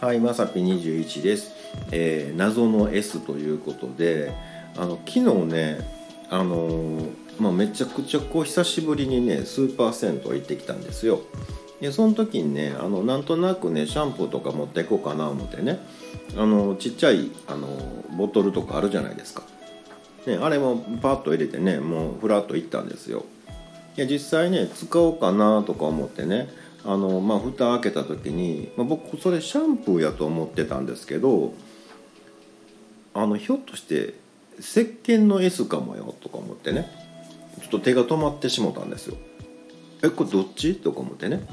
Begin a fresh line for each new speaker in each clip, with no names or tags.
はいまさぴ21です、えー謎の S ということであの昨日ねあのーまあ、めちゃくちゃこう久しぶりにねスーパー銭湯行ってきたんですよ。でその時にねあのなんとなくねシャンプーとか持っていこうかな思ってねあのちっちゃいあのボトルとかあるじゃないですか、ね、あれもパッと入れてねもうフラッと行ったんですよ。いや実際ね使おうかなとか思ってねあの、まあ、蓋開けた時に、まあ、僕それシャンプーやと思ってたんですけどあのひょっとして石鹸の S かもよとか思ってねちょっと手が止まってしもたんですよ。えこれどっち？とか思ってね。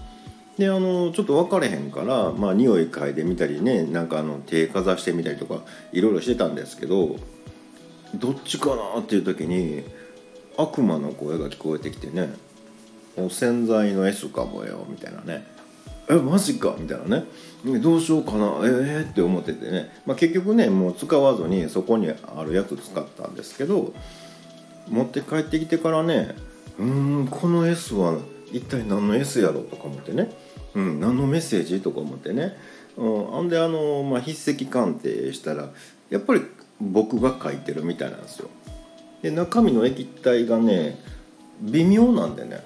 であのちょっと分かれへんからまあ匂い嗅いでみたりねなんかあの手かざしてみたりとかいろいろしてたんですけどどっちかなっていう時に悪魔の声が聞こえてきてね「お洗剤の S かもよ」みたいなね「えマジか」みたいなね「どうしようかな。ええって思っててね、まあ、結局ねもう使わずにそこにあるやつ使ったんですけど持って帰ってきてからねうんこの S は一体何の S やろとか思ってね、うん、何のメッセージとか思ってね、うん、ほんであの、まあ、筆跡鑑定したらやっぱり僕が書いてるみたいなんですよ。で中身の液体がね微妙なんでね、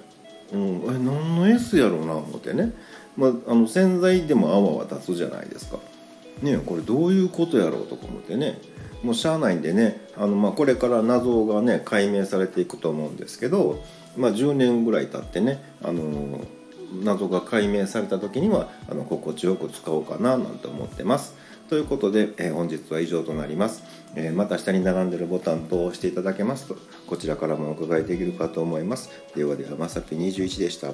うん、え何の S やろうな思ってね、まあ、あの洗剤でも泡は立つじゃないですか。ねこれどういうことやろうとか思ってね。もうしゃあないんでねあの、まあ、これから謎がね解明されていくと思うんですけど、まあ、10年ぐらい経ってねあの謎が解明された時にはあの心地よく使おうかななんて思ってます。ということで、えー本日は以上となります、えーまた下に並んでるボタンと押していただけますとこちらからもお伺いできるかと思います。ではではまさぴ21でした。